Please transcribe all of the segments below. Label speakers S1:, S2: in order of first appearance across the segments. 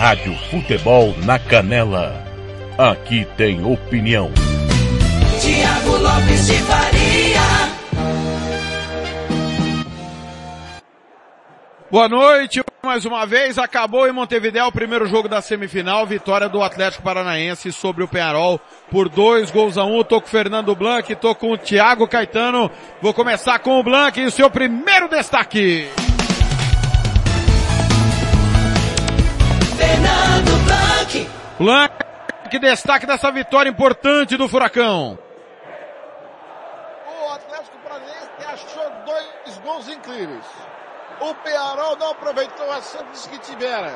S1: Rádio Futebol na Canela. Aqui tem opinião.
S2: Tiago Lopes de Faria.
S3: Boa noite, mais uma vez. Acabou em Montevideo o primeiro jogo da semifinal. Vitória do Atlético Paranaense sobre o Penharol por dois gols a um. Tô com o Fernando Blanc, tô com o Thiago Caetano. Vou começar com o Blanc e o seu primeiro destaque. Que destaque dessa vitória importante do Furacão.
S4: O Atlético Paranaense achou dois gols incríveis. O Pearol não aproveitou as chances que tivera.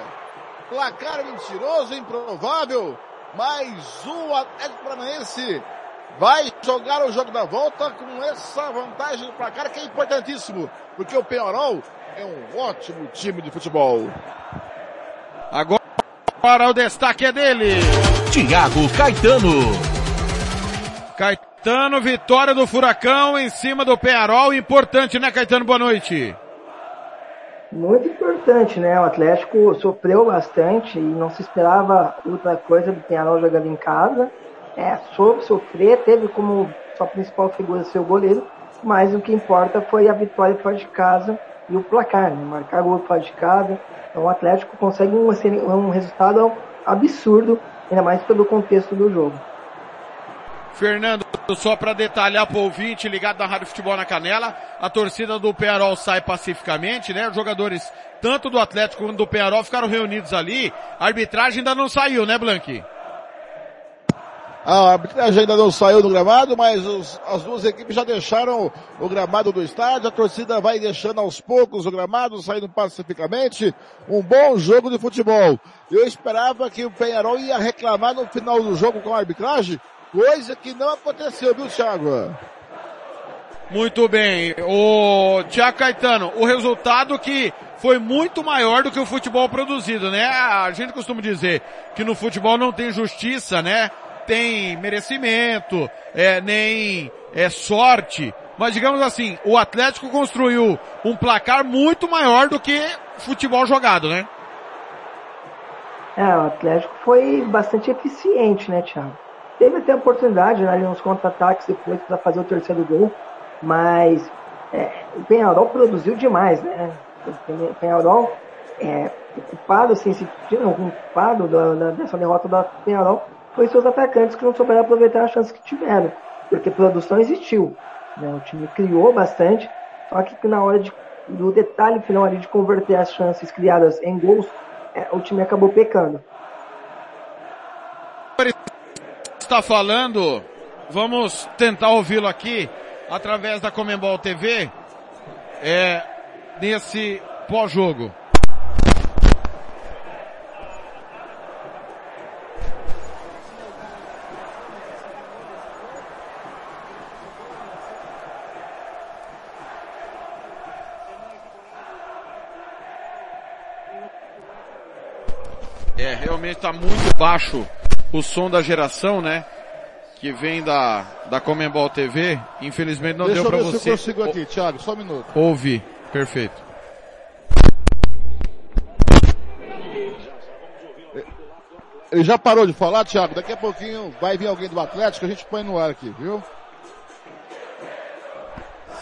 S4: Placar mentiroso, improvável, mas o Atlético Paranaense vai jogar o jogo da volta com essa vantagem do placar que é importantíssimo, porque o Pearol é um ótimo time de futebol.
S3: Agora o destaque é dele.
S1: Tiago Caetano.
S3: Caetano, vitória do Furacão em cima do Penharol. Importante, né, Caetano? Boa noite.
S5: Muito importante, né? O Atlético sofreu bastante e não se esperava outra coisa do Penharol jogando em casa. É, soube sofrer, teve como sua principal figura seu goleiro, mas o que importa foi a vitória fora de casa e o placar, né? Marcar gol fora de casa. Então o Atlético consegue um, um resultado absurdo, ainda mais pelo contexto do jogo.
S3: Fernando, só para detalhar para o ouvinte ligado na Rádio Futebol na Canela, a torcida do Penharol sai pacificamente, né? Os jogadores, tanto do Atlético quanto do Penharol, ficaram reunidos ali. A arbitragem ainda não saiu, né, Blanqui?
S4: A arbitragem ainda não saiu do gramado, mas os, as duas equipes já deixaram o gramado do estádio. A torcida vai deixando aos poucos o gramado, saindo pacificamente. Um bom jogo de futebol. Eu esperava que o Penharol ia reclamar no final do jogo com a arbitragem, coisa que não aconteceu, viu, Thiago?
S3: Muito bem. O Tiago Caetano, o resultado que foi muito maior do que o futebol produzido, né? A gente costuma dizer que no futebol não tem justiça, né? Tem merecimento, é, nem é, sorte. Mas digamos assim, o Atlético construiu um placar muito maior do que futebol jogado, né?
S5: É, o Atlético foi bastante eficiente, né, Thiago? Teve até a oportunidade né, ali nos contra-ataques depois para fazer o terceiro gol, mas é, o Penharol produziu demais, né? O Penharol é, culpado, assim, se culpado da, da, dessa derrota do Penharol foi seus atacantes que não souberam aproveitar as chances que tiveram, porque produção existiu. Né? O time criou bastante, só que na hora de, do detalhe final ali de converter as chances criadas em gols, é, o time acabou pecando.
S3: Está falando, vamos tentar ouvi-lo aqui através da Comembol TV, é, nesse pós-jogo. É, realmente está muito baixo o som da geração, né? Que vem da, da Comembol TV. Infelizmente não
S4: Deixa
S3: deu para
S4: eu ver
S3: você
S4: se eu consigo aqui, Thiago, só um minuto.
S3: ouvir. Perfeito.
S4: Ele já parou de falar, Thiago? Daqui a pouquinho vai vir alguém do Atlético, a gente põe no ar aqui, viu?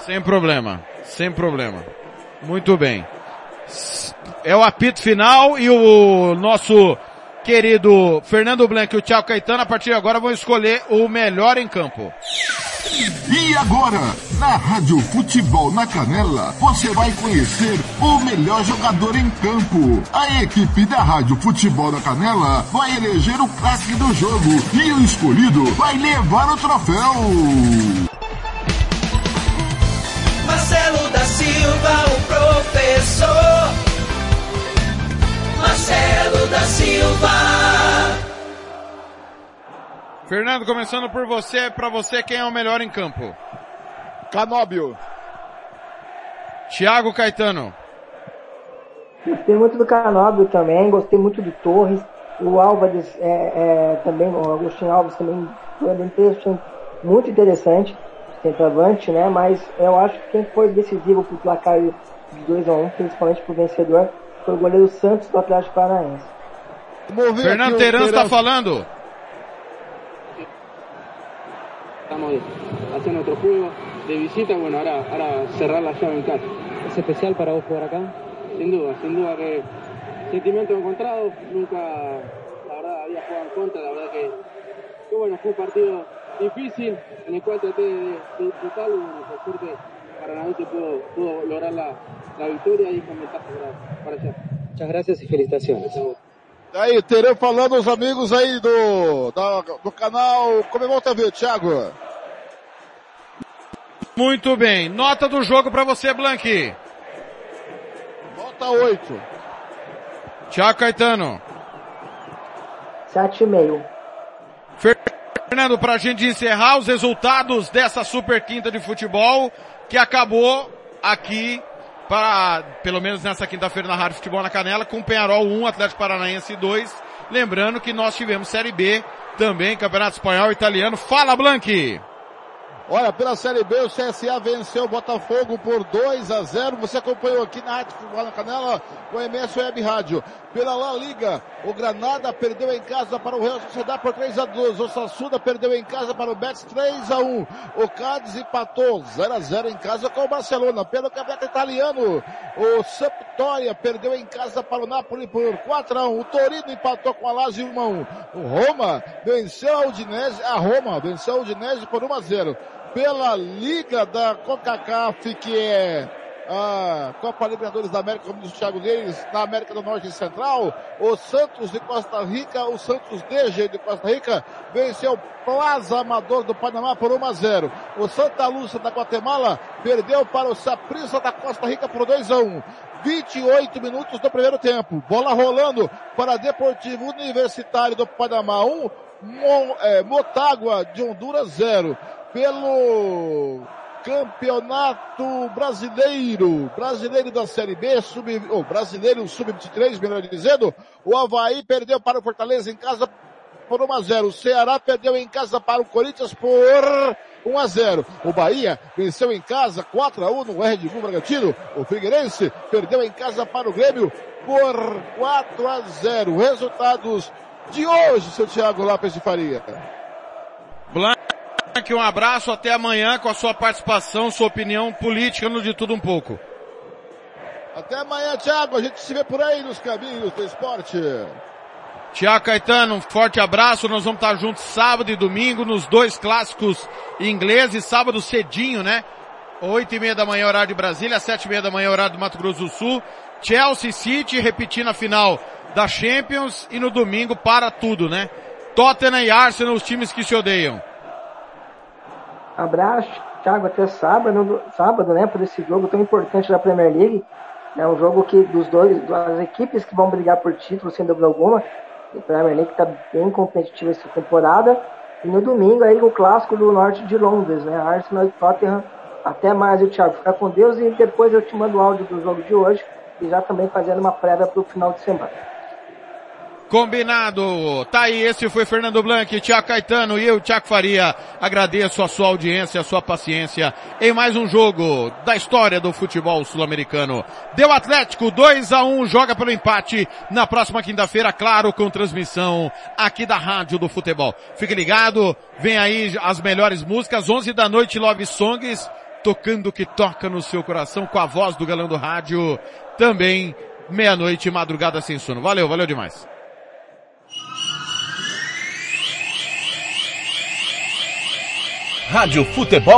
S3: Sem problema. Sem problema. Muito bem. É o apito final e o nosso querido Fernando Blanc e o Thiago Caetano a partir de agora vão escolher o melhor em campo.
S6: E agora, na Rádio Futebol na Canela, você vai conhecer o melhor jogador em campo. A equipe da Rádio Futebol na Canela vai eleger o craque do jogo e o escolhido vai levar o troféu.
S2: Marcelo da Silva, o professor. Da Silva.
S3: Fernando, começando por você, para você quem é o melhor em campo?
S4: Canóbio.
S3: Thiago Caetano.
S5: Gostei muito do Canóbio também, gostei muito do Torres. O Álvares é, é, também, o Agostinho Alves também foi um texto muito interessante, centroavante, né? Mas eu acho que quem foi decisivo pro placar de 2 a 1 um, principalmente pro vencedor, foi o goleiro Santos do Atlético Paranaense.
S3: Fernando Teran está falando.
S7: Estamos haciendo otro juego de visita, bueno, ahora, ahora cerrar la llave en casa. ¿Es especial para vos jugar acá? Sin duda, sin duda que sentimiento encontrado, nunca, la verdad, había jugado en contra, la verdad que, que bueno, fue un partido difícil en el cual traté de, disfrutarlo y bueno, por suerte Paranaense pudo, pudo lograr la, la victoria ventaja para, para allá. Muchas gracias e felicitações.
S4: Aí, Terão falando os amigos aí do, da, do canal Comemol TV, Thiago.
S3: Muito bem. Nota do jogo para você, Blanqui.
S4: Nota 8.
S3: Thiago Caetano.
S5: 7,5.
S3: Fernando, para a gente encerrar os resultados dessa super quinta de futebol que acabou aqui para, pelo menos nessa quinta-feira na Rádio Futebol na Canela, com Penharol 1, Atlético Paranaense 2. Lembrando que nós tivemos Série B também, Campeonato Espanhol e Italiano. Fala, Blanqui!
S4: Olha, pela Série B, o CSA venceu o Botafogo por 2 a 0. Você acompanhou aqui na Rádio Futebol na Canela, o MS Web Rádio. Pela La Liga, o Granada perdeu em casa para o Real Sociedade por 3 a 2. O Sassuda perdeu em casa para o Betis 3 a 1. O Cádiz empatou 0 a 0 em casa com o Barcelona. Pelo Campeonato Italiano, o Sampdoria perdeu em casa para o Napoli por 4 a 1. O Torino empatou com a Lazio 1 a 1. O Roma venceu a Udinese, a Roma venceu a Udinese por 1 a 0 pela Liga da CONCACAF, que é a Copa Libertadores da América, como diz o Thiago Neves, na América do Norte e Central, o Santos de Costa Rica, o Santos DG de Costa Rica, venceu o Plaza Amador do Panamá por 1 a 0. O Santa Lúcia da Guatemala perdeu para o Saprissa da Costa Rica por 2 a 1. 28 minutos do primeiro tempo. Bola rolando para Deportivo Universitário do Panamá 1, é, Motagua de Honduras 0 pelo Campeonato Brasileiro, brasileiro da Série B, sub, ou brasileiro sub-23, melhor dizendo, o Havaí perdeu para o Fortaleza em casa por 1 a 0. O Ceará perdeu em casa para o Corinthians por 1 a 0. O Bahia venceu em casa 4 a 1 no Red Bull Bragantino. O Figueirense perdeu em casa para o Grêmio por 4 a 0. Resultados de hoje, seu Thiago Lopes de Faria.
S3: Aqui um abraço, até amanhã com a sua participação, sua opinião política no de tudo um pouco.
S4: Até amanhã, Thiago. A gente se vê por aí nos caminhos do esporte.
S3: Tiago Caetano, um forte abraço. Nós vamos estar juntos sábado e domingo nos dois clássicos ingleses. Sábado cedinho, né? Oito e meia da manhã, horário de Brasília. Sete e meia da manhã, horário do Mato Grosso do Sul. Chelsea City, repetindo a final da Champions. E no domingo, para tudo, né? Tottenham e Arsenal, os times que se odeiam.
S5: Abraço, Thiago, até sábado, sábado, né, por esse jogo tão importante da Premier League. É um jogo que dos dois, das equipes que vão brigar por título, sem dúvida alguma. A Premier League está bem competitiva essa temporada. E no domingo aí o clássico do norte de Londres, né? Arsenal e Tottenham. Até mais, o Thiago. Fica com Deus e depois eu te mando o áudio do jogo de hoje e já também fazendo uma prévia para o final de semana.
S3: Combinado. Tá aí, esse foi Fernando Blanc, Tiago Caetano e eu, Tiago Faria. Agradeço a sua audiência, a sua paciência em mais um jogo da história do futebol sul-americano. Deu Atlético 2 a 1 joga pelo empate na próxima quinta-feira, claro, com transmissão aqui da Rádio do Futebol. Fique ligado, vem aí as melhores músicas, 11 da noite, Love Songs, tocando o que toca no seu coração com a voz do galão do rádio. Também meia-noite, madrugada sem sono. Valeu, valeu demais.
S1: Rádio Futebol